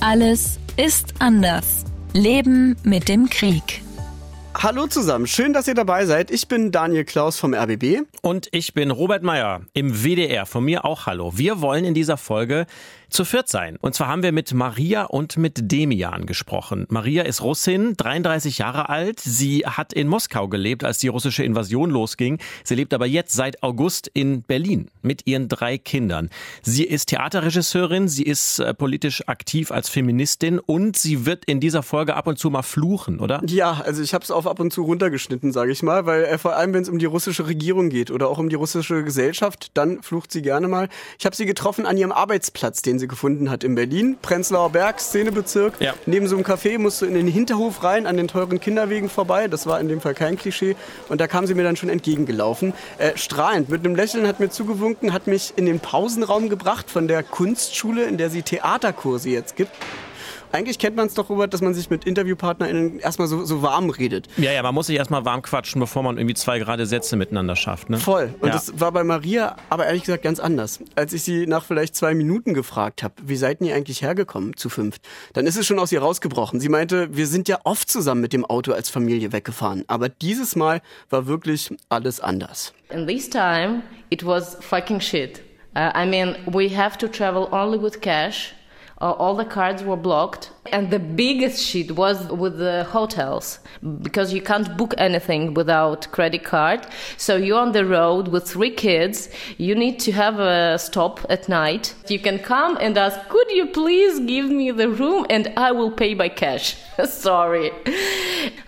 Alles ist anders. Leben mit dem Krieg. Hallo zusammen, schön, dass ihr dabei seid. Ich bin Daniel Klaus vom RBB. Und ich bin Robert Meyer im WDR. Von mir auch Hallo. Wir wollen in dieser Folge zu viert sein. Und zwar haben wir mit Maria und mit Demian gesprochen. Maria ist Russin, 33 Jahre alt. Sie hat in Moskau gelebt, als die russische Invasion losging. Sie lebt aber jetzt seit August in Berlin mit ihren drei Kindern. Sie ist Theaterregisseurin, sie ist äh, politisch aktiv als Feministin und sie wird in dieser Folge ab und zu mal fluchen, oder? Ja, also ich habe es auf ab und zu runtergeschnitten, sage ich mal, weil äh, vor allem, wenn es um die russische Regierung geht oder auch um die russische Gesellschaft, dann flucht sie gerne mal. Ich habe sie getroffen an ihrem Arbeitsplatz, den sie sie gefunden hat in Berlin. Prenzlauer Berg, Szenebezirk. Ja. Neben so einem Café musst du in den Hinterhof rein, an den teuren Kinderwegen vorbei. Das war in dem Fall kein Klischee. Und da kam sie mir dann schon entgegengelaufen. Äh, strahlend, mit einem Lächeln hat mir zugewunken, hat mich in den Pausenraum gebracht von der Kunstschule, in der sie Theaterkurse jetzt gibt. Eigentlich kennt man es doch, Robert, dass man sich mit InterviewpartnerInnen erstmal so, so warm redet. Ja, ja, man muss sich erstmal warm quatschen, bevor man irgendwie zwei gerade Sätze miteinander schafft. Ne? Voll. Und ja. das war bei Maria aber ehrlich gesagt ganz anders. Als ich sie nach vielleicht zwei Minuten gefragt habe, wie seid ihr eigentlich hergekommen zu fünft, dann ist es schon aus ihr rausgebrochen. Sie meinte, wir sind ja oft zusammen mit dem Auto als Familie weggefahren. Aber dieses Mal war wirklich alles anders. In this time, it was fucking shit. Uh, I mean, we have to travel only with cash. Uh, all the cards were blocked. And the biggest shit was with the hotels because you can't book anything without credit card. So you're on the road with three kids. You need to have a stop at night. You can come and ask, could you please give me the room and I will pay by cash. Sorry.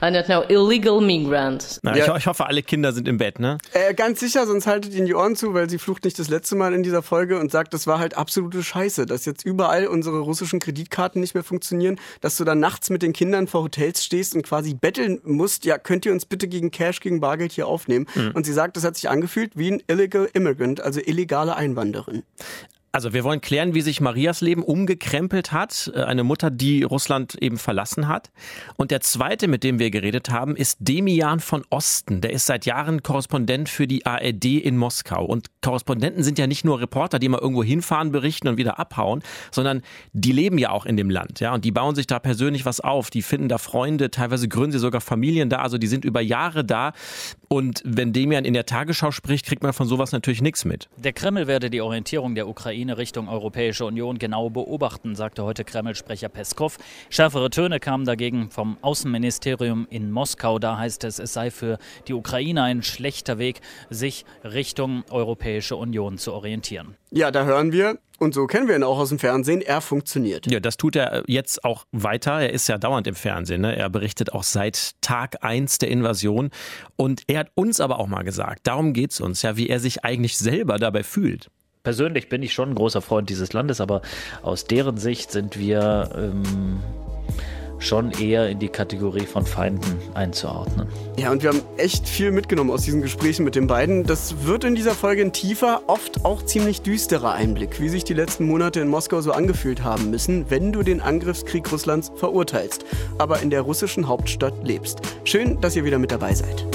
I don't know, illegal migrants. Na, ja. ich, ich, hoffe, alle Kinder sind im Bett, ne? Äh, ganz sicher, sonst haltet ihnen die Ohren zu, weil sie flucht nicht das letzte Mal in dieser Folge und sagt, das war halt absolute Scheiße, dass jetzt überall unsere russischen Kreditkarten nicht mehr funktionieren, dass du dann nachts mit den Kindern vor Hotels stehst und quasi betteln musst, ja, könnt ihr uns bitte gegen Cash, gegen Bargeld hier aufnehmen? Mhm. Und sie sagt, das hat sich angefühlt wie ein illegal immigrant, also illegale Einwanderin. Also wir wollen klären, wie sich Marias Leben umgekrempelt hat. Äh, eine Mutter, die Russland eben verlassen hat. Und der zweite, mit dem wir geredet haben, ist Demian von Osten. Der ist seit Jahren Korrespondent für die ARD in Moskau. Und Korrespondenten sind ja nicht nur Reporter, die mal irgendwo hinfahren, berichten und wieder abhauen, sondern die leben ja auch in dem Land. Ja, und die bauen sich da persönlich was auf. Die finden da Freunde, teilweise gründen sie sogar Familien da. Also die sind über Jahre da. Und wenn Demian in der Tagesschau spricht, kriegt man von sowas natürlich nichts mit. Der Kreml werde die Orientierung der Ukraine Ukraine Richtung Europäische Union genau beobachten, sagte heute Kreml-Sprecher Peskov. Schärfere Töne kamen dagegen vom Außenministerium in Moskau. Da heißt es, es sei für die Ukraine ein schlechter Weg, sich Richtung Europäische Union zu orientieren. Ja, da hören wir, und so kennen wir ihn auch aus dem Fernsehen. Er funktioniert. Ja, das tut er jetzt auch weiter. Er ist ja dauernd im Fernsehen. Ne? Er berichtet auch seit Tag 1 der Invasion. Und er hat uns aber auch mal gesagt, darum geht es uns ja, wie er sich eigentlich selber dabei fühlt persönlich bin ich schon ein großer Freund dieses Landes, aber aus deren Sicht sind wir ähm, schon eher in die Kategorie von Feinden einzuordnen. Ja, und wir haben echt viel mitgenommen aus diesen Gesprächen mit den beiden. Das wird in dieser Folge ein tiefer, oft auch ziemlich düsterer Einblick, wie sich die letzten Monate in Moskau so angefühlt haben müssen, wenn du den Angriffskrieg Russlands verurteilst, aber in der russischen Hauptstadt lebst. Schön, dass ihr wieder mit dabei seid.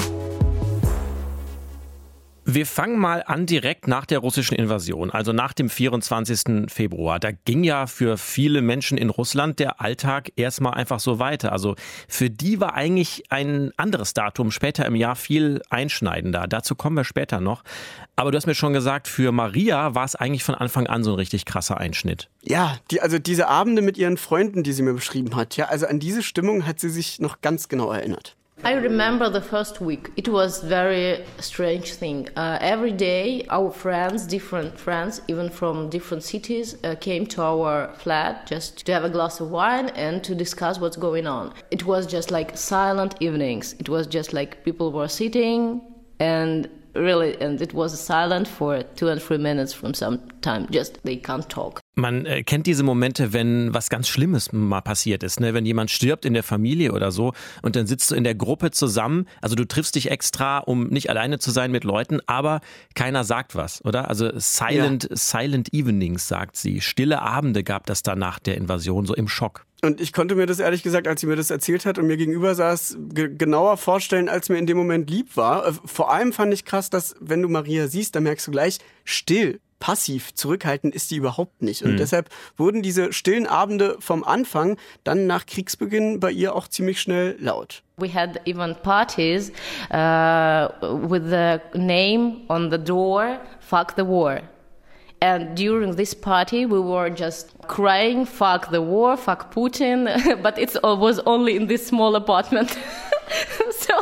Wir fangen mal an direkt nach der russischen Invasion, also nach dem 24. Februar. Da ging ja für viele Menschen in Russland der Alltag erstmal einfach so weiter. Also für die war eigentlich ein anderes Datum später im Jahr viel einschneidender. Dazu kommen wir später noch. Aber du hast mir schon gesagt, für Maria war es eigentlich von Anfang an so ein richtig krasser Einschnitt. Ja, die, also diese Abende mit ihren Freunden, die sie mir beschrieben hat, ja, also an diese Stimmung hat sie sich noch ganz genau erinnert. I remember the first week. It was very strange thing. Uh, every day, our friends, different friends, even from different cities, uh, came to our flat just to have a glass of wine and to discuss what's going on. It was just like silent evenings. It was just like people were sitting and really, and it was silent for two and three minutes from some time. Just they can't talk. Man äh, kennt diese Momente, wenn was ganz Schlimmes mal passiert ist, ne? wenn jemand stirbt in der Familie oder so und dann sitzt du in der Gruppe zusammen, also du triffst dich extra, um nicht alleine zu sein mit Leuten, aber keiner sagt was, oder? Also silent, ja. silent evenings, sagt sie. Stille Abende gab das da nach der Invasion, so im Schock. Und ich konnte mir das ehrlich gesagt, als sie mir das erzählt hat und mir gegenüber saß, genauer vorstellen, als mir in dem Moment lieb war. Äh, vor allem fand ich krass, dass wenn du Maria siehst, dann merkst du gleich, still passiv, zurückhaltend ist die überhaupt nicht. Und Mhm. deshalb wurden diese stillen Abende vom Anfang dann nach Kriegsbeginn bei ihr auch ziemlich schnell laut. We had even parties uh, with the name on the door, fuck the war. And during this party, we were just crying, fuck the war, fuck Putin, but it was only in this small apartment. so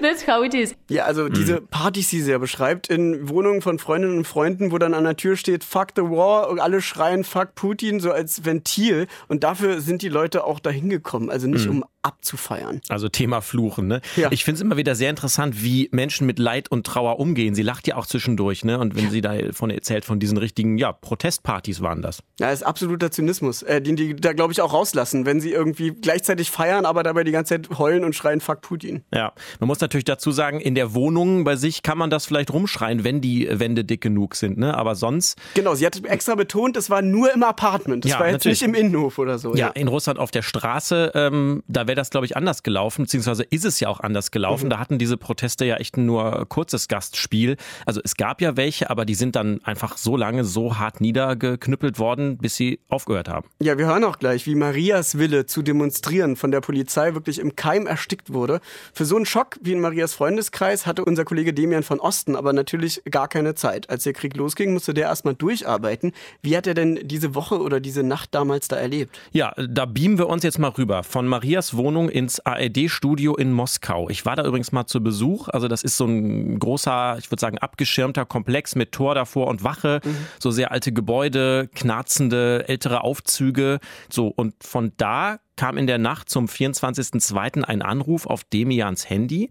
that's, how it is. Ja, also diese Partys, die sie ja beschreibt, in Wohnungen von Freundinnen und Freunden, wo dann an der Tür steht, fuck the war, und alle schreien, fuck Putin, so als Ventil. Und dafür sind die Leute auch dahin gekommen. Also nicht um abzufeiern. Also Thema Fluchen, ne? Ja. Ich finde es immer wieder sehr interessant, wie Menschen mit Leid und Trauer umgehen. Sie lacht ja auch zwischendurch, ne? Und wenn sie da von erzählt, von diesen richtigen, ja, Protestpartys waren das. Ja, ist absoluter Zynismus, äh, den die da, glaube ich, auch rauslassen, wenn sie irgendwie gleichzeitig feiern, aber dabei die ganze Zeit heulen und schreien, fuck Putin. Ja, man muss natürlich dazu sagen, in der Wohnung bei sich kann man das vielleicht rumschreien, wenn die Wände dick genug sind, ne? Aber sonst, Genau, sie hat extra betont, das war nur im Apartment. Das Ja, war jetzt natürlich. nicht im Innenhof oder so. ja, in Russland auf der Straße, ähm, da wäre das, glaube ich, anders gelaufen, beziehungsweise ist es ja auch anders gelaufen. Da hatten diese Proteste ja echt nur kurzes Gastspiel. Also es gab ja welche, aber die sind dann einfach so lange, so hart niedergeknüppelt worden, bis sie aufgehört haben. Ja, wir hören auch gleich, wie Marias Wille zu demonstrieren von der Polizei wirklich im Keim erstickt wurde. Für so einen Schock wie in Marias Freundeskreis hatte unser Kollege Demian von Osten aber natürlich gar keine Zeit. Als der Krieg losging, musste der erstmal durcharbeiten. Wie hat er denn diese Woche oder diese Nacht damals da erlebt? Ja, da beamen wir uns jetzt mal rüber von Marias Wohnung ins ARD-Studio in Moskau. Ich war da übrigens mal zu Besuch. Also das ist so ein großer, ich würde sagen, abgeschirmter Komplex mit Tor davor und Wache. So sehr alte Gebäude, knarzende ältere Aufzüge. So und von da kam in der Nacht zum 24.02. ein Anruf auf Demians Handy.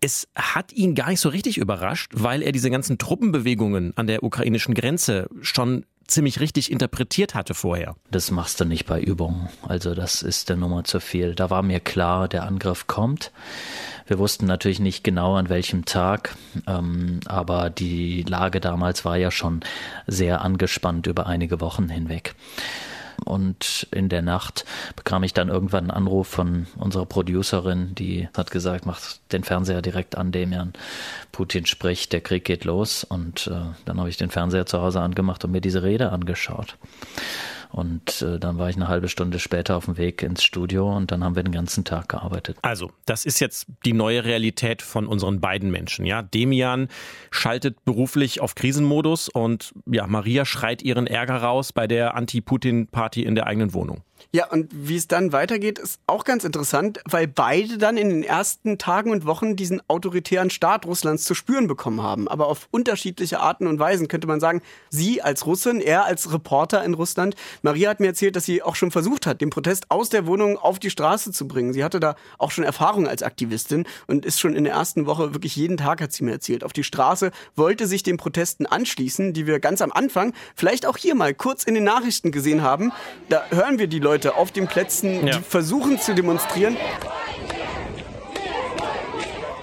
Es hat ihn gar nicht so richtig überrascht, weil er diese ganzen Truppenbewegungen an der ukrainischen Grenze schon ziemlich richtig interpretiert hatte vorher. Das machst du nicht bei Übungen. Also das ist der Nummer zu viel. Da war mir klar, der Angriff kommt. Wir wussten natürlich nicht genau an welchem Tag, ähm, aber die Lage damals war ja schon sehr angespannt über einige Wochen hinweg. Und in der Nacht bekam ich dann irgendwann einen Anruf von unserer Producerin, die hat gesagt, mach den Fernseher direkt an, Demian. Putin spricht, der Krieg geht los. Und äh, dann habe ich den Fernseher zu Hause angemacht und mir diese Rede angeschaut. Und äh, dann war ich eine halbe Stunde später auf dem Weg ins Studio und dann haben wir den ganzen Tag gearbeitet. Also, das ist jetzt die neue Realität von unseren beiden Menschen. Ja, Demian schaltet beruflich auf Krisenmodus und ja, Maria schreit ihren Ärger raus bei der Anti-Putin-Party in der eigenen Wohnung. Ja, und wie es dann weitergeht, ist auch ganz interessant, weil beide dann in den ersten Tagen und Wochen diesen autoritären Staat Russlands zu spüren bekommen haben. Aber auf unterschiedliche Arten und Weisen könnte man sagen, sie als Russin, er als Reporter in Russland. Maria hat mir erzählt, dass sie auch schon versucht hat, den Protest aus der Wohnung auf die Straße zu bringen. Sie hatte da auch schon Erfahrung als Aktivistin und ist schon in der ersten Woche wirklich jeden Tag, hat sie mir erzählt, auf die Straße, wollte sich den Protesten anschließen, die wir ganz am Anfang, vielleicht auch hier mal kurz in den Nachrichten gesehen haben. Da hören wir die Leute auf den Plätzen, Ja. die versuchen zu demonstrieren.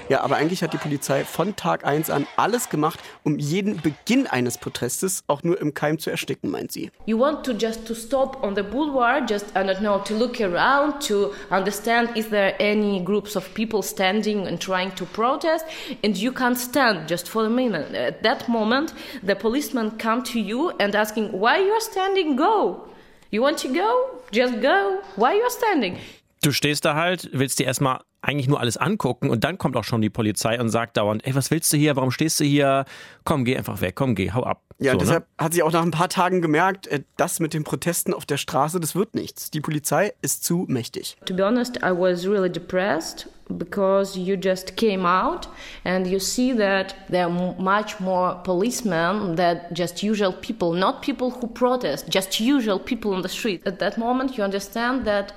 Ja, aber eigentlich hat die Polizei von Tag 1 an alles gemacht, um jeden Beginn eines Protestes auch nur im Keim zu ersticken, meint sie. You want to just to stop on the boulevard, just I don't know, to look around, to understand is there any groups of people standing and trying to protest, and you can't stand just for a minute. At that moment, the policemen come to you and asking why you're standing. Go. You want to go? Just go. Why you're standing? Du stehst da halt, willst dir erstmal eigentlich nur alles angucken und dann kommt auch schon die Polizei und sagt dauernd, ey, was willst du hier? Warum stehst du hier? Komm, geh einfach weg, komm, geh, hau ab. Ja, So, ne? deshalb hat sie auch nach ein paar Tagen gemerkt, äh, das mit den Protesten auf der Straße, das wird nichts. Die Polizei ist zu mächtig. To be honest, I was really depressed because you just came out and you see that there are much more policemen than just usual people, not people who protest, just usual people on the street. At that moment, you understand that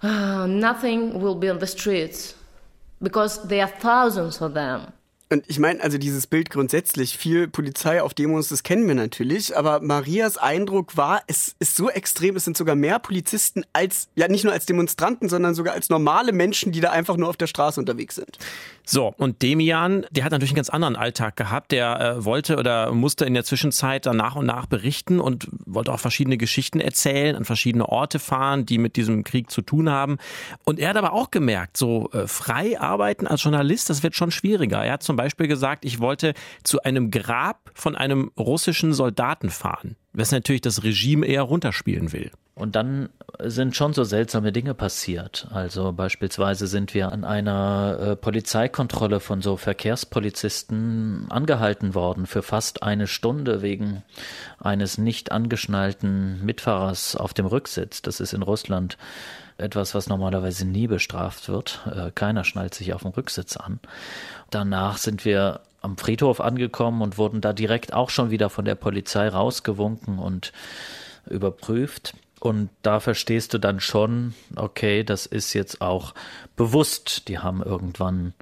nothing will be on the streets because there are thousands of them. Und ich meine, also dieses Bild grundsätzlich, viel Polizei auf Demos, das kennen wir natürlich, aber Marias Eindruck war, es ist so extrem, es sind sogar mehr Polizisten als, ja nicht nur als Demonstranten, sondern sogar als normale Menschen, die da einfach nur auf der Straße unterwegs sind. So, und Demian, der hat natürlich einen ganz anderen Alltag gehabt. Der äh, wollte oder musste in der Zwischenzeit dann nach und nach berichten und wollte auch verschiedene Geschichten erzählen, an verschiedene Orte fahren, die mit diesem Krieg zu tun haben. Und er hat aber auch gemerkt, so äh, frei arbeiten als Journalist, das wird schon schwieriger. Er hat zum Beispiel gesagt, ich wollte zu einem Grab von einem russischen Soldaten fahren, was natürlich das Regime eher runterspielen will. Und dann sind schon so seltsame Dinge passiert. Also beispielsweise sind wir an einer äh, Polizeikontrolle von so Verkehrspolizisten angehalten worden für fast eine Stunde wegen eines nicht angeschnallten Mitfahrers auf dem Rücksitz. Das ist in Russland etwas, was normalerweise nie bestraft wird. Äh, keiner schnallt sich auf dem Rücksitz an. Danach sind wir am Friedhof angekommen und wurden da direkt auch schon wieder von der Polizei rausgewunken und überprüft. Und da verstehst du dann schon, okay, das ist jetzt auch bewusst. Die haben irgendwann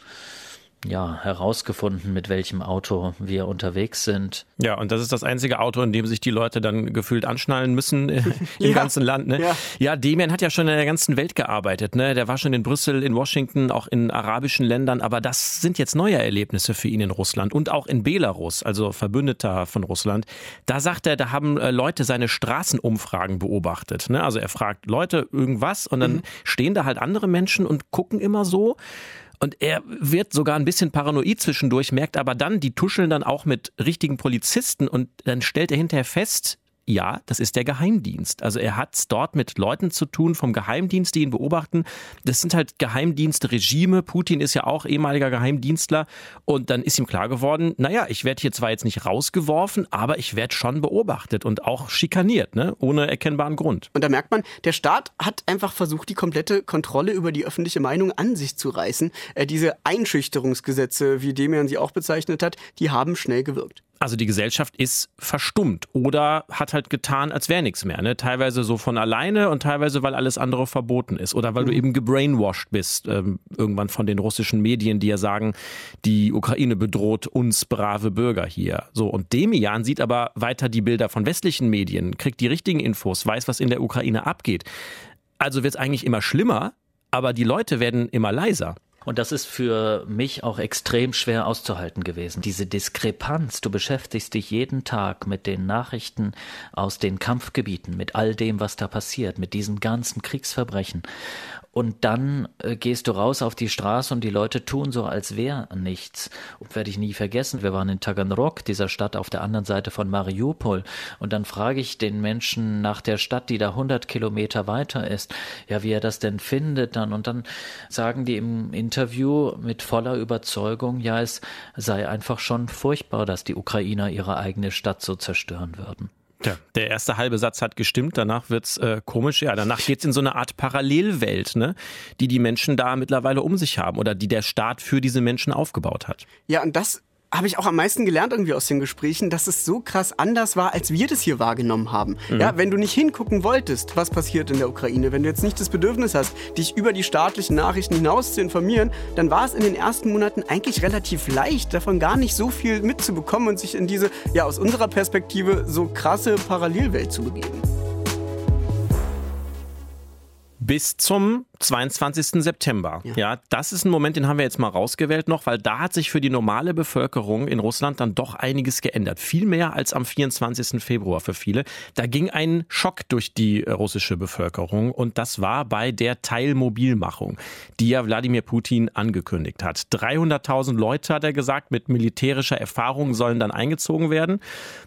ja, herausgefunden, mit welchem Auto wir unterwegs sind. Ja, und das ist das einzige Auto, in dem sich die Leute dann gefühlt anschnallen müssen äh, im ja, ganzen Land. Ne? Ja. ja, Demian hat ja schon in der ganzen Welt gearbeitet. Ne? Der war schon in Brüssel, in Washington, auch in arabischen Ländern. Aber das sind jetzt neue Erlebnisse für ihn in Russland und auch in Belarus, also Verbündeter von Russland. Da sagt er, da haben äh, Leute seine Straßenumfragen beobachtet. Ne? Also er fragt Leute irgendwas und dann mhm. stehen da halt andere Menschen und gucken immer so. Und er wird sogar ein bisschen paranoid zwischendurch, merkt aber dann, die tuscheln dann auch mit richtigen Polizisten und dann stellt er hinterher fest, ja, das ist der Geheimdienst. Also er hat es dort mit Leuten zu tun vom Geheimdienst, die ihn beobachten. Das sind halt Geheimdienstregime. Putin ist ja auch ehemaliger Geheimdienstler. Und dann ist ihm klar geworden, naja, ich werde hier zwar jetzt nicht rausgeworfen, aber ich werde schon beobachtet und auch schikaniert, ne? ohne erkennbaren Grund. Und da merkt man, der Staat hat einfach versucht, die komplette Kontrolle über die öffentliche Meinung an sich zu reißen. Äh, diese Einschüchterungsgesetze, wie Demian sie auch bezeichnet hat, die haben schnell gewirkt. Also die Gesellschaft ist verstummt oder hat halt getan, als wäre nichts mehr. Ne? Teilweise so von alleine und teilweise, weil alles andere verboten ist. Oder weil mhm. du eben gebrainwashed bist, ähm, irgendwann von den russischen Medien, die ja sagen, die Ukraine bedroht uns brave Bürger hier. So, und Demian sieht aber weiter die Bilder von westlichen Medien, kriegt die richtigen Infos, weiß, was in der Ukraine abgeht. Also wird es eigentlich immer schlimmer, aber die Leute werden immer leiser. Und das ist für mich auch extrem schwer auszuhalten gewesen. Diese Diskrepanz. Du beschäftigst dich jeden Tag mit den Nachrichten aus den Kampfgebieten, mit all dem, was da passiert, mit diesen ganzen Kriegsverbrechen. Und dann äh, gehst du raus auf die Straße und die Leute tun so, als wäre nichts. Und werde ich nie vergessen. Wir waren in Taganrog, dieser Stadt auf der anderen Seite von Mariupol. Und dann frage ich den Menschen nach der Stadt, die da 100 Kilometer weiter ist, ja, wie er das denn findet dann. Und dann sagen die im Interview mit voller Überzeugung, ja, es sei einfach schon furchtbar, dass die Ukrainer ihre eigene Stadt so zerstören würden. Ja, der erste halbe Satz hat gestimmt, danach wird's äh, komisch. Ja, danach geht's in so eine Art Parallelwelt, ne, die die Menschen da mittlerweile um sich haben oder die der Staat für diese Menschen aufgebaut hat. Ja, und das habe ich auch am meisten gelernt irgendwie aus den Gesprächen, dass es so krass anders war, als wir das hier wahrgenommen haben. Mhm. Ja, wenn du nicht hingucken wolltest, was passiert in der Ukraine, wenn du jetzt nicht das Bedürfnis hast, dich über die staatlichen Nachrichten hinaus zu informieren, dann war es in den ersten Monaten eigentlich relativ leicht, davon gar nicht so viel mitzubekommen und sich in diese, ja, aus unserer Perspektive so krasse Parallelwelt zu begeben. Bis zum 22. September. Ja. ja. das ist ein Moment, den haben wir jetzt mal rausgewählt noch, weil da hat sich für die normale Bevölkerung in Russland dann doch einiges geändert. Viel mehr als am 24. Februar für viele. Da ging ein Schock durch die äh, russische Bevölkerung und das war bei der Teilmobilmachung, die ja Wladimir Putin angekündigt hat. 300.000 Leute, hat er gesagt, mit militärischer Erfahrung sollen dann eingezogen werden.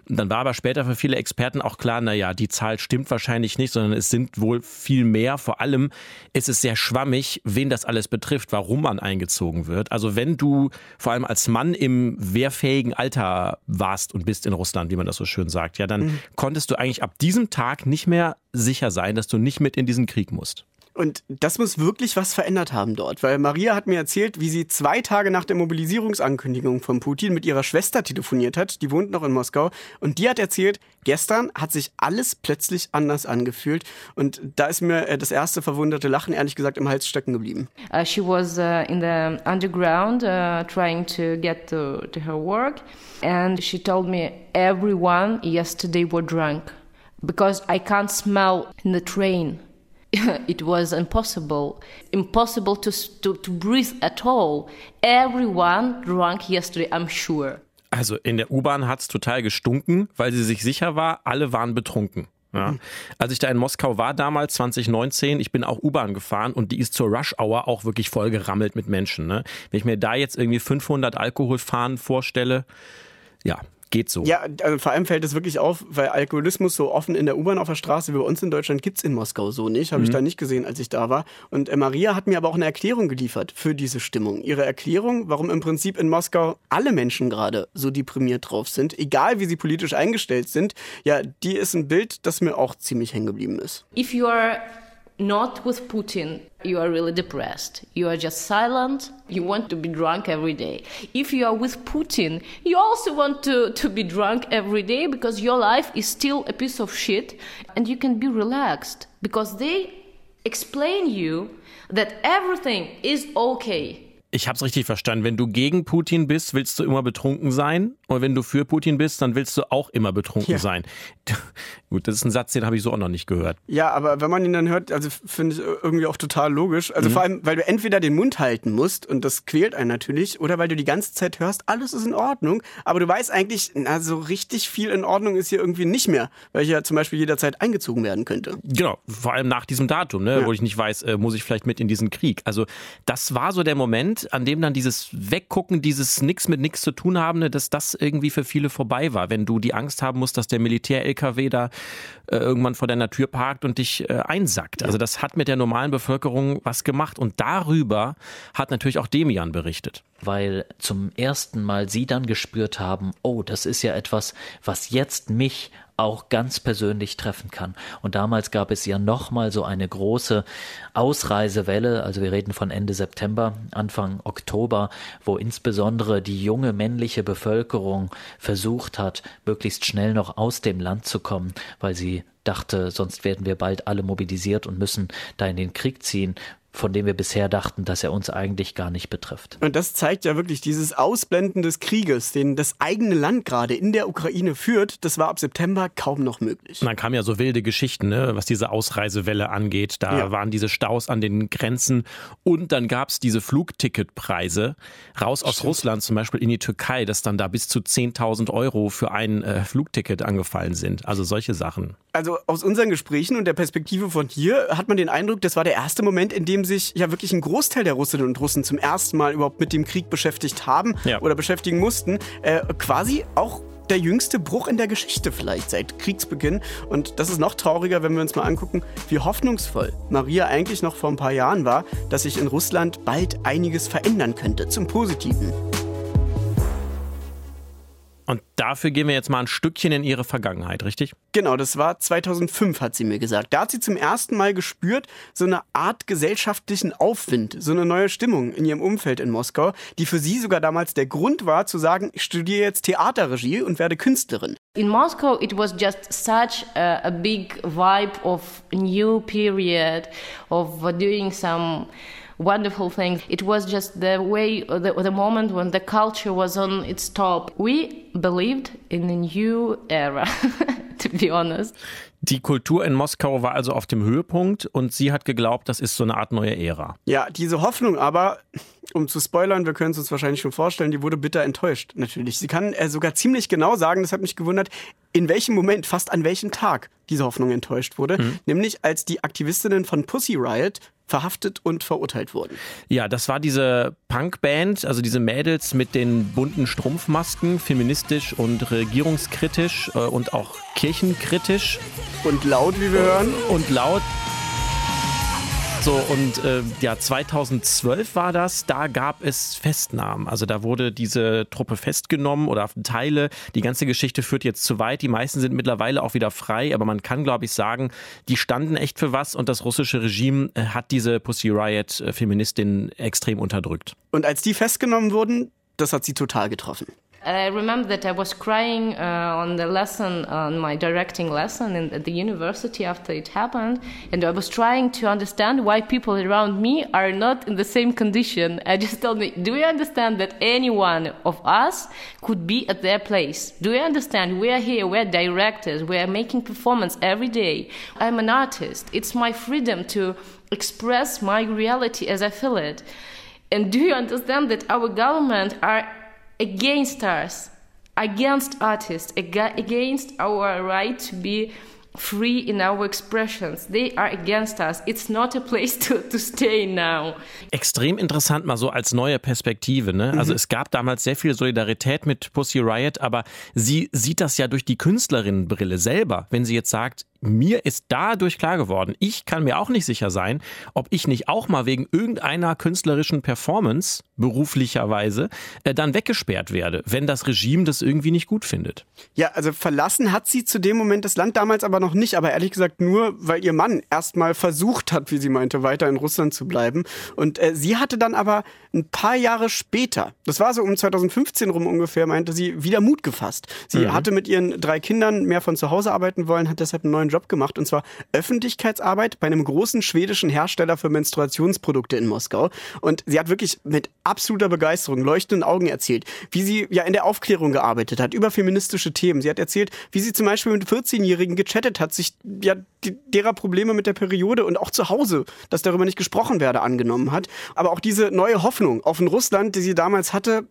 Dann war aber später für viele Experten auch klar, na ja, die Zahl stimmt wahrscheinlich nicht, sondern es sind wohl viel mehr. Vor allem ist es sehr schwammig, wen das alles betrifft, warum man eingezogen wird. Also wenn du vor allem als Mann im wehrfähigen Alter warst und bist in Russland, wie man das so schön sagt, ja, dann mhm. konntest du eigentlich ab diesem Tag nicht mehr sicher sein, dass du nicht mit in diesen Krieg musst. Und das muss wirklich was verändert haben dort, weil Maria hat mir erzählt, wie sie zwei Tage nach der Mobilisierungsankündigung von Putin mit ihrer Schwester telefoniert hat, die wohnt noch in Moskau, und die hat erzählt, gestern hat sich alles plötzlich anders angefühlt und da ist mir äh, das erste verwunderte Lachen ehrlich gesagt im Hals stecken geblieben. Uh, she was uh, in the underground uh, trying to get to, to her work and she told me everyone yesterday were drunk because I can't smell in the train. it was impossible, impossible to, to, to breathe at all. Everyone drank yesterday, I'm sure. Also in der U-Bahn hat es total gestunken, weil sie sich sicher war, alle waren betrunken. Ja. Als ich da in Moskau war damals, 2019, ich bin auch U-Bahn gefahren und die ist zur Rush-Hour auch wirklich voll gerammelt mit Menschen. Ne? Wenn ich mir da jetzt irgendwie 500 Alkoholfahren vorstelle, ja, geht so. Ja, also vor allem fällt es wirklich auf, weil Alkoholismus so offen in der U-Bahn auf der Straße wie bei uns in Deutschland gibt's in Moskau so nicht. Habe mhm. ich da nicht gesehen, als ich da war. Und äh, Maria hat mir aber auch eine Erklärung geliefert für diese Stimmung. Ihre Erklärung, warum im Prinzip in Moskau alle Menschen gerade so deprimiert drauf sind, egal wie sie politisch eingestellt sind, ja, die ist ein Bild, das mir auch ziemlich hängen geblieben ist. If you are not with Putin, you are really depressed. You are just silent. You want to be drunk every day. If you are with Putin, you also want to, to be drunk every day because your life is still a piece of shit and you can be relaxed because they explain you that everything is okay. Ich habe es richtig verstanden. Wenn du gegen Putin bist, willst du immer betrunken sein. Und wenn du für Putin bist, dann willst du auch immer betrunken ja. sein. Gut, das ist ein Satz, den habe ich so auch noch nicht gehört. Ja, aber wenn man ihn dann hört, also finde ich irgendwie auch total logisch. Also mhm. vor allem, weil du entweder den Mund halten musst und das quält einen natürlich, oder weil du die ganze Zeit hörst, alles ist in Ordnung, aber du weißt eigentlich, na, so richtig viel in Ordnung ist hier irgendwie nicht mehr, weil ich ja zum Beispiel jederzeit eingezogen werden könnte. Genau, vor allem nach diesem Datum, ne, ja. wo ich nicht weiß, äh, muss ich vielleicht mit in diesen Krieg. Also das war so der Moment, an dem dann dieses Weggucken, dieses nix mit nix zu tun haben, ne, dass das irgendwie für viele vorbei war, wenn du die Angst haben musst, dass der Militär-LKW da äh, irgendwann vor deiner Tür parkt und dich äh, einsackt. Also das hat mit der normalen Bevölkerung was gemacht und darüber hat natürlich auch Demian berichtet. Weil zum ersten Mal sie dann gespürt haben, oh, das ist ja etwas, was jetzt mich auch ganz persönlich treffen kann. Und damals gab es ja nochmal so eine große Ausreisewelle, also wir reden von Ende September, Anfang Oktober, wo insbesondere die junge männliche Bevölkerung versucht hat, möglichst schnell noch aus dem Land zu kommen, weil sie dachte, sonst werden wir bald alle mobilisiert und müssen da in den Krieg ziehen von dem wir bisher dachten, dass er uns eigentlich gar nicht betrifft. Und das zeigt ja wirklich dieses Ausblenden des Krieges, den das eigene Land gerade in der Ukraine führt, das war ab September kaum noch möglich. Und dann kamen ja so wilde Geschichten, ne, was diese Ausreisewelle angeht. Da ja. waren diese Staus an den Grenzen und dann gab es diese Flugticketpreise raus aus Stimmt. Russland zum Beispiel in die Türkei, dass dann da bis zu 10.000 Euro für ein äh, Flugticket angefallen sind. Also solche Sachen. Also aus unseren Gesprächen und der Perspektive von hier hat man den Eindruck, das war der erste Moment, in dem dem sich ja wirklich ein Großteil der Russinnen und Russen zum ersten Mal überhaupt mit dem Krieg beschäftigt haben ja. oder beschäftigen mussten, äh, quasi auch der jüngste Bruch in der Geschichte vielleicht seit Kriegsbeginn. Und das ist noch trauriger, wenn wir uns mal angucken, wie hoffnungsvoll Maria eigentlich noch vor ein paar Jahren war, dass sich in Russland bald einiges verändern könnte zum Positiven. Und dafür gehen wir jetzt mal ein Stückchen in ihre Vergangenheit, richtig? Genau, das war 2005, hat sie mir gesagt. Da hat sie zum ersten Mal gespürt, so eine Art gesellschaftlichen Aufwind, so eine neue Stimmung in ihrem Umfeld in Moskau, die für sie sogar damals der Grund war, zu sagen, ich studiere jetzt Theaterregie und werde Künstlerin. In Moscow, it was just such a, a big vibe of new period, of doing some wonderful things. It was just the way, the, the moment when the culture was on its top. We believed in a new era, to be honest. Die Kultur in Moskau war also auf dem Höhepunkt und sie hat geglaubt, das ist so eine Art neue Ära. Ja, diese Hoffnung aber, um zu spoilern, wir können es uns wahrscheinlich schon vorstellen, die wurde bitter enttäuscht, natürlich. Sie kann äh, sogar ziemlich genau sagen, das hat mich gewundert, in welchem Moment, fast an welchem Tag diese Hoffnung enttäuscht wurde. Mhm. Nämlich als die Aktivistinnen von Pussy Riot verhaftet und verurteilt wurden. Ja, das war diese Punkband, also diese Mädels mit den bunten Strumpfmasken, feministisch und regierungskritisch äh, und auch kirchenkritisch. Und laut, wie wir hören. Und laut. So, und äh, ja, 2012 war das, da gab es Festnahmen. Also da wurde diese Truppe festgenommen oder Teile. Die ganze Geschichte führt jetzt zu weit. Die meisten sind mittlerweile auch wieder frei, aber man kann, glaube ich, sagen, die standen echt für was und das russische Regime äh, hat diese Pussy Riot-Feministin äh, extrem unterdrückt. Und als die festgenommen wurden, das hat sie total getroffen. I remember that I was crying uh, on the lesson, on my directing lesson in, at the university after it happened, and I was trying to understand why people around me are not in the same condition. I just told me, do you understand that any one of us could be at their place? Do you understand? We are here, we are directors, we are making performance every day. I'm an artist. It's my freedom to express my reality as I feel it. And do you understand that our government are against us, against artists, against our right to be free in our expressions. They are against us. It's not a place to, to stay now. Extrem interessant mal so als neue Perspektive. Ne? Also mhm. es gab damals sehr viel Solidarität mit Pussy Riot, aber sie sieht das ja durch die Künstlerinnenbrille selber. Wenn sie jetzt sagt, mir ist dadurch klar geworden, ich kann mir auch nicht sicher sein, ob ich nicht auch mal wegen irgendeiner künstlerischen Performance beruflicherweise äh, dann weggesperrt werde, wenn das Regime das irgendwie nicht gut findet. Ja, also verlassen hat sie zu dem Moment das Land damals aber noch nicht, aber ehrlich gesagt nur, weil ihr Mann erstmal versucht hat, wie sie meinte, weiter in Russland zu bleiben. Und äh, sie hatte dann aber ein paar Jahre später, das war so um 2015 rum ungefähr, meinte sie, wieder Mut gefasst. Sie mhm. hatte mit ihren drei Kindern mehr von zu Hause arbeiten wollen, hat deshalb einen neuen Job gemacht und zwar Öffentlichkeitsarbeit bei einem großen schwedischen Hersteller für Menstruationsprodukte in Moskau. Und sie hat wirklich mit absoluter Begeisterung, leuchtenden Augen erzählt, wie sie ja in der Aufklärung gearbeitet hat, über feministische Themen. Sie hat erzählt, wie sie zum Beispiel mit 14-Jährigen gechattet hat, sich ja derer Probleme mit der Periode und auch zu Hause, dass darüber nicht gesprochen werde, angenommen hat. Aber auch diese neue Hoffnung auf ein Russland, die sie damals hatte,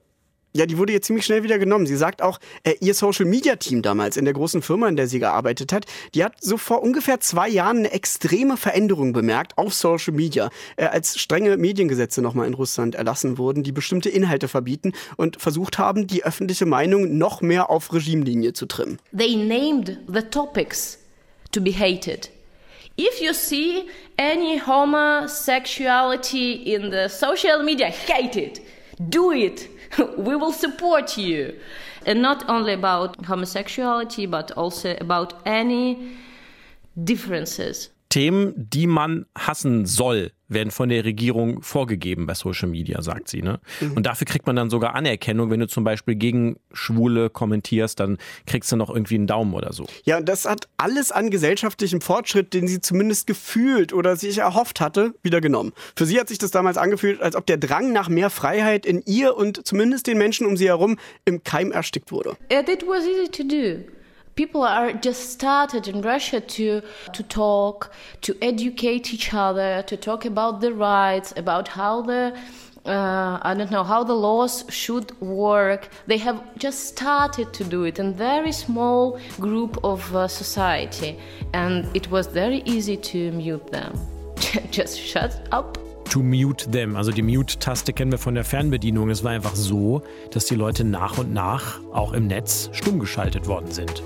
ja, die wurde jetzt ziemlich schnell wieder genommen. Sie sagt auch, äh, ihr Social Media Team damals in der großen Firma, in der sie gearbeitet hat, die hat so vor ungefähr zwei Jahren eine extreme Veränderung bemerkt auf Social Media, äh, als strenge Mediengesetze nochmal in Russland erlassen wurden, die bestimmte Inhalte verbieten und versucht haben, die öffentliche Meinung noch mehr auf Regimelinie zu trimmen. They named the topics to be hated. If you see any homosexuality in the social media, hate it. Do it. we will support you. And not only about homosexuality, but also about any differences. Themen, die man hassen soll, werden von der Regierung vorgegeben bei Social Media, sagt sie. Ne? Mhm. Und dafür kriegt man dann sogar Anerkennung. Wenn du zum Beispiel gegen Schwule kommentierst, dann kriegst du noch irgendwie einen Daumen oder so. Ja, und das hat alles an gesellschaftlichem Fortschritt, den sie zumindest gefühlt oder sich erhofft hatte, wieder genommen. Für sie hat sich das damals angefühlt, als ob der Drang nach mehr Freiheit in ihr und zumindest den Menschen um sie herum im Keim erstickt wurde. It was easy to do. People are just started in Russia to to talk, to educate each other, to talk about the rights, about how the uh, I don't know how the laws should work. They have just started to do it in very small group of uh, society, and it was very easy to mute them. just shut up to mute them. Also die Mute-Taste kennen wir von der Fernbedienung. Es war einfach so, dass die Leute nach und nach auch im Netz stumm geschaltet worden sind.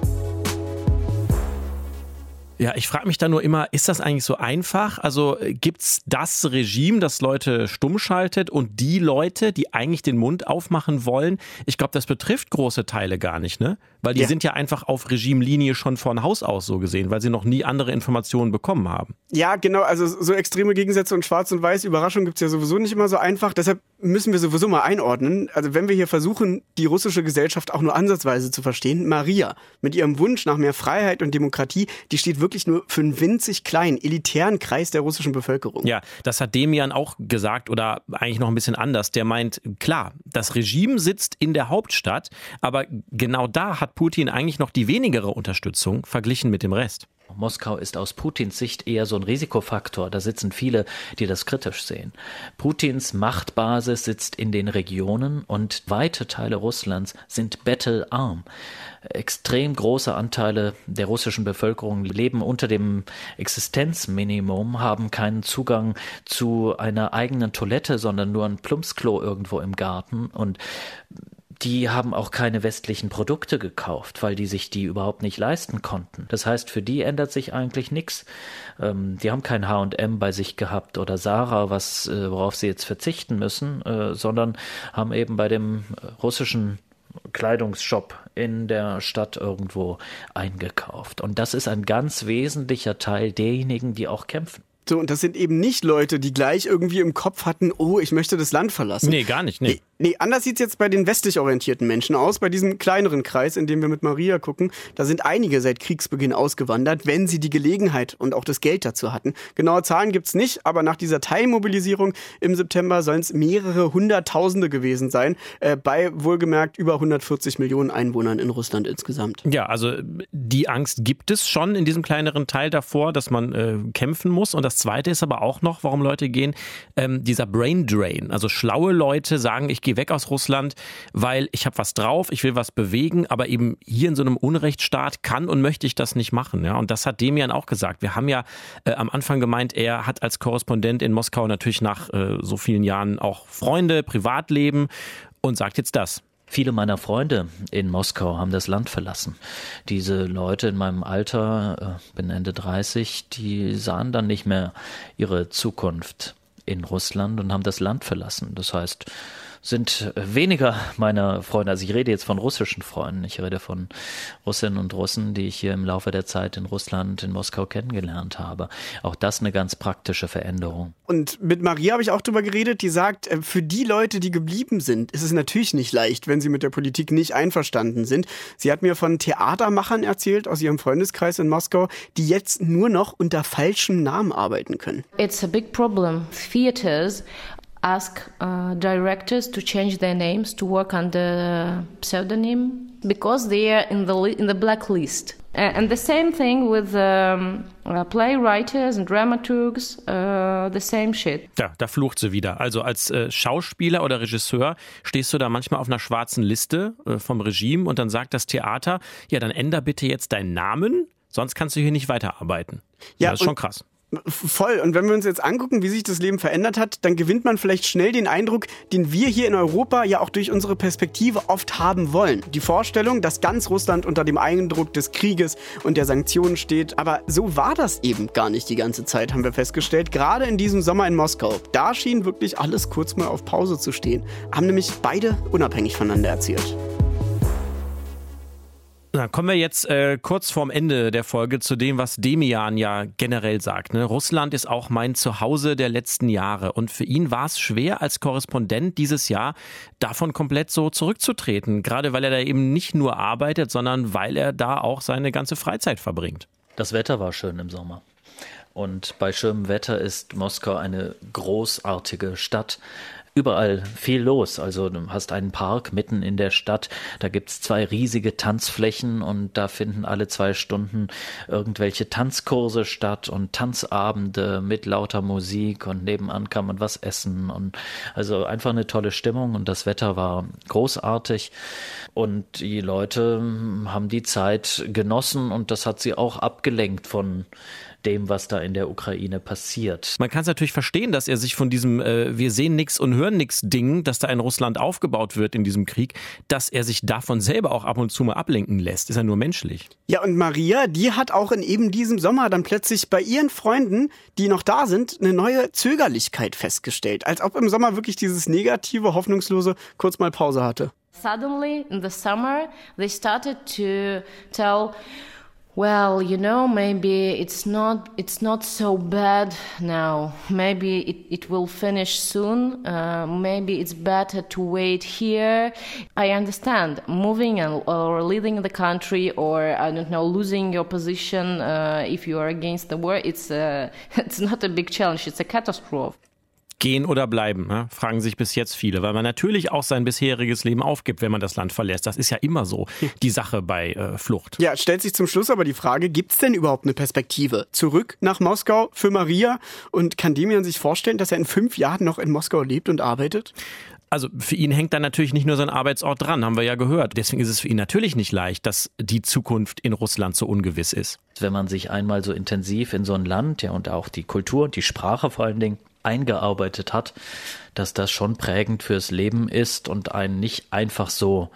Ja, ich frage mich da nur immer, ist das eigentlich so einfach? Also äh, gibt's das Regime, das Leute stumm schaltet und die Leute, die eigentlich den Mund aufmachen wollen? Ich glaube, das betrifft große Teile gar nicht, ne? Weil die ja. sind ja einfach auf Regimelinie schon von Haus aus so gesehen, weil sie noch nie andere Informationen bekommen haben. Ja, genau. Also so extreme Gegensätze und Schwarz und Weiß, Überraschung gibt's ja sowieso nicht immer so einfach. Deshalb müssen wir sowieso mal einordnen. Also wenn wir hier versuchen, die russische Gesellschaft auch nur ansatzweise zu verstehen, Maria mit ihrem Wunsch nach mehr Freiheit und Demokratie, die steht wirklich nur für einen winzig kleinen, elitären Kreis der russischen Bevölkerung. Ja, das hat Demian auch gesagt oder eigentlich noch ein bisschen anders. Der meint, klar, das Regime sitzt in der Hauptstadt, aber genau da hat Putin eigentlich noch die wenigere Unterstützung verglichen mit dem Rest. Moskau ist aus Putins Sicht eher so ein Risikofaktor. Da sitzen viele, die das kritisch sehen. Putins Machtbasis sitzt in den Regionen und weite Teile Russlands sind bettelarm. Extrem große Anteile der russischen Bevölkerung leben unter dem Existenzminimum, haben keinen Zugang zu einer eigenen Toilette, sondern nur ein Plumpsklo irgendwo im Garten und die haben auch keine westlichen Produkte gekauft, weil die sich die überhaupt nicht leisten konnten. Das heißt, für die ändert sich eigentlich nichts. Ähm, die haben kein H&M bei sich gehabt oder Sarah, was äh, worauf sie jetzt verzichten müssen, äh, sondern haben eben bei dem äh, russischen Kleidungsshop in der Stadt irgendwo eingekauft. Und das ist ein ganz wesentlicher Teil derjenigen, die auch kämpfen. So, und das sind eben nicht Leute, die gleich irgendwie im Kopf hatten, oh, ich möchte das Land verlassen. Nee, gar nicht, nee. Nee anders sieht's jetzt bei den westlich orientierten Menschen aus. Bei diesem kleineren Kreis, in dem wir mit Maria gucken, da sind einige seit Kriegsbeginn ausgewandert, wenn sie die Gelegenheit und auch das Geld dazu hatten. Genaue Zahlen gibt's nicht, aber nach dieser Teilmobilisierung im September sollen es mehrere Hunderttausende gewesen sein, äh, bei wohlgemerkt über 140 Millionen Einwohnern in Russland insgesamt. Ja, also die Angst gibt es schon in diesem kleineren Teil davor, dass man äh, kämpfen muss. Und das Zweite ist aber auch noch, warum Leute gehen, ähm, dieser Brain Drain. Also schlaue Leute sagen, ich gehe weg aus Russland, weil ich habe was drauf, ich will was bewegen, aber eben hier in so einem Unrechtsstaat kann und möchte ich das nicht machen. Ja? Und das hat Demian auch gesagt. Wir haben ja äh, am Anfang gemeint, er hat als Korrespondent in Moskau natürlich nach äh, so vielen Jahren auch Freunde, Privatleben und sagt jetzt das. Viele meiner Freunde in Moskau haben das Land verlassen. Diese Leute in meinem Alter, äh, bin Ende 30, die sahen dann nicht mehr ihre Zukunft in Russland und haben das Land verlassen. Das heißt, sind weniger meiner Freunde, also ich rede jetzt von russischen Freunden, ich rede von Russinnen und Russen, die ich hier im Laufe der Zeit in Russland, in Moskau kennengelernt habe. Auch das eine ganz praktische Veränderung. Und mit Maria habe ich auch drüber geredet, die sagt, äh, für die Leute, die geblieben sind, ist es natürlich nicht leicht, wenn sie mit der Politik nicht einverstanden sind. Sie hat mir von Theatermachern erzählt aus ihrem Freundeskreis in Moskau, die jetzt nur noch unter falschem Namen arbeiten können. It's a big problem. Theaters ask uh, directors to change their names to work under pseudonym because they are in the in the blacklist. And the same thing with um, uh, playwriters and dramaturgs, uh, the same shit. Ja, da flucht sie wieder. Also als äh, Schauspieler oder Regisseur stehst du da manchmal auf einer schwarzen Liste äh, vom Regime und dann sagt das Theater, ja, dann änder bitte jetzt deinen Namen, sonst kannst du hier nicht weiterarbeiten. Ja, das ist schon krass. Voll. Und wenn wir uns jetzt angucken, wie sich das Leben verändert hat, dann gewinnt man vielleicht schnell den Eindruck, den wir hier in Europa ja auch durch unsere Perspektive oft haben wollen. Die Vorstellung, dass ganz Russland unter dem Eindruck des Krieges und der Sanktionen steht. Aber so war das eben gar nicht die ganze Zeit, haben wir festgestellt. Gerade in diesem Sommer in Moskau. Da schien wirklich alles kurz mal auf Pause zu stehen. Haben nämlich beide unabhängig voneinander erzählt. Na, kommen wir jetzt äh, kurz vorm Ende der Folge zu dem, was Demian ja generell sagt. Ne? Russland ist auch mein Zuhause der letzten Jahre. Und für ihn war es schwer, als Korrespondent dieses Jahr davon komplett so zurückzutreten. Gerade weil er da eben nicht nur arbeitet, sondern weil er da auch seine ganze Freizeit verbringt. Das Wetter war schön im Sommer. Und bei schönem Wetter ist Moskau eine großartige Stadt überall viel los. Also du hast einen Park mitten in der Stadt, da gibt's zwei riesige Tanzflächen und da finden alle zwei Stunden irgendwelche Tanzkurse statt und Tanzabende mit lauter Musik und nebenan kann man was essen und also einfach eine tolle Stimmung und das Wetter war großartig und die Leute haben die Zeit genossen und das hat sie auch abgelenkt von dem, was da in der Ukraine passiert. Man kann es natürlich verstehen, dass er sich von diesem äh, Wir sehen nichts und hören nichts Ding, das da in Russland aufgebaut wird in diesem Krieg, dass er sich davon selber auch ab und zu mal ablenken lässt. Ist ja nur menschlich. Ja, und Maria, die hat auch in eben diesem Sommer dann plötzlich bei ihren Freunden, die noch da sind, eine neue Zögerlichkeit festgestellt. Als ob im Sommer wirklich dieses negative, hoffnungslose kurz mal Pause hatte. Suddenly, in the summer, they started to tell well you know maybe it's not it's not so bad now. Maybe it, it will finish soon. Uh, maybe it's better to wait here. I understand. Moving and, or leaving the country or i don't know losing your position uh, if you are against the war it's uh, it's not a big challenge. It's a catastrophe Gehen oder bleiben, ne? fragen sich bis jetzt viele, weil man natürlich auch sein bisheriges Leben aufgibt, wenn man das Land verlässt. Das ist ja immer so die Sache bei äh, Flucht. Ja, stellt sich zum Schluss aber die Frage, gibt es denn überhaupt eine Perspektive zurück nach Moskau für Maria? Und kann Demian sich vorstellen, dass er in fünf Jahren noch in Moskau lebt und arbeitet? Also für ihn hängt da natürlich nicht nur sein Arbeitsort dran, haben wir ja gehört. Deswegen ist es für ihn natürlich nicht leicht, dass die Zukunft in Russland so ungewiss ist. Wenn man sich einmal so intensiv in so ein Land, ja und auch die Kultur und die Sprache vor allen Dingen eingearbeitet hat, dass das schon prägend fürs Leben ist und einen nicht einfach so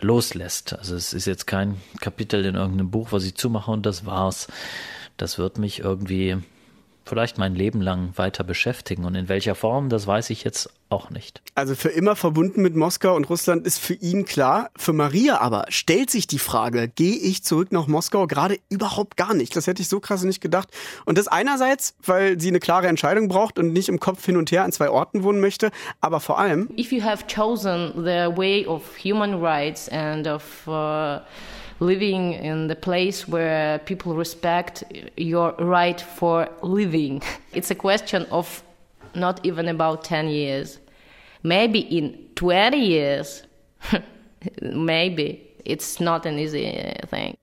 loslässt. Also es ist jetzt kein Kapitel in irgendeinem Buch, was ich zumache und das war's. Das wird mich irgendwie vielleicht mein Leben lang weiter beschäftigen. Und in welcher Form, das weiß ich jetzt auch nicht. Also für immer verbunden mit Moskau und Russland ist für ihn klar. Für Maria aber stellt sich die Frage, gehe ich zurück nach Moskau? Gerade überhaupt gar nicht. Das hätte ich so krass nicht gedacht. Und das einerseits, weil sie eine klare Entscheidung braucht und nicht im Kopf hin und her an zwei Orten wohnen möchte, aber vor allem. If you have chosen the way of human rights and of uh living in the place where people respect your right for living. It's a question of not even about 10 years. Maybe in 20 years, maybe it's not an easy uh, thing.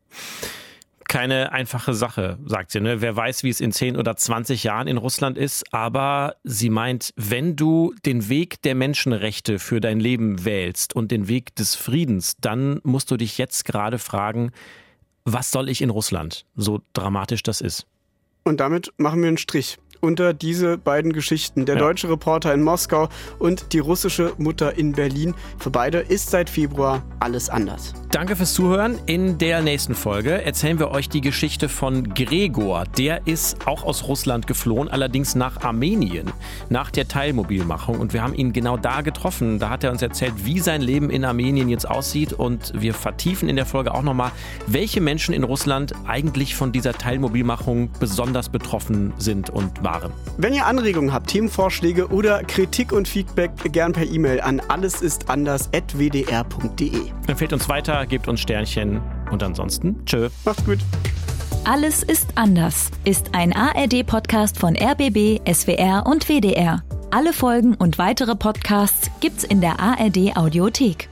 Keine einfache Sache, sagt sie. Ne? Wer weiß, wie es in 10 oder 20 Jahren in Russland ist. Aber sie meint, wenn du den Weg der Menschenrechte für dein Leben wählst und den Weg des Friedens, dann musst du dich jetzt gerade fragen, was soll ich in Russland? So dramatisch das ist. Und damit machen wir einen Strich unter diese beiden Geschichten. Der ja. deutsche Reporter in Moskau und die russische Mutter in Berlin. Für beide ist seit Februar alles anders. Danke fürs Zuhören. In der nächsten Folge erzählen wir euch die Geschichte von Gregor. Der ist auch aus Russland geflohen, allerdings nach Armenien, nach der Teilmobilmachung. Und wir haben ihn genau da getroffen. Da hat er uns erzählt, wie sein Leben in Armenien jetzt aussieht. Und wir vertiefen in der Folge auch nochmal, welche Menschen in Russland eigentlich von dieser Teilmobilmachung besonders betroffen sind und waren. Wenn ihr Anregungen habt, Themenvorschläge oder Kritik und Feedback, gern per E-Mail an allesistanders.wdr.de. Empfehlt uns weiter, gebt uns Sternchen und ansonsten tschö. Macht's gut. Alles ist anders ist ein ARD-Podcast von RBB, SWR und WDR. Alle Folgen und weitere Podcasts gibt's in der ARD Audiothek.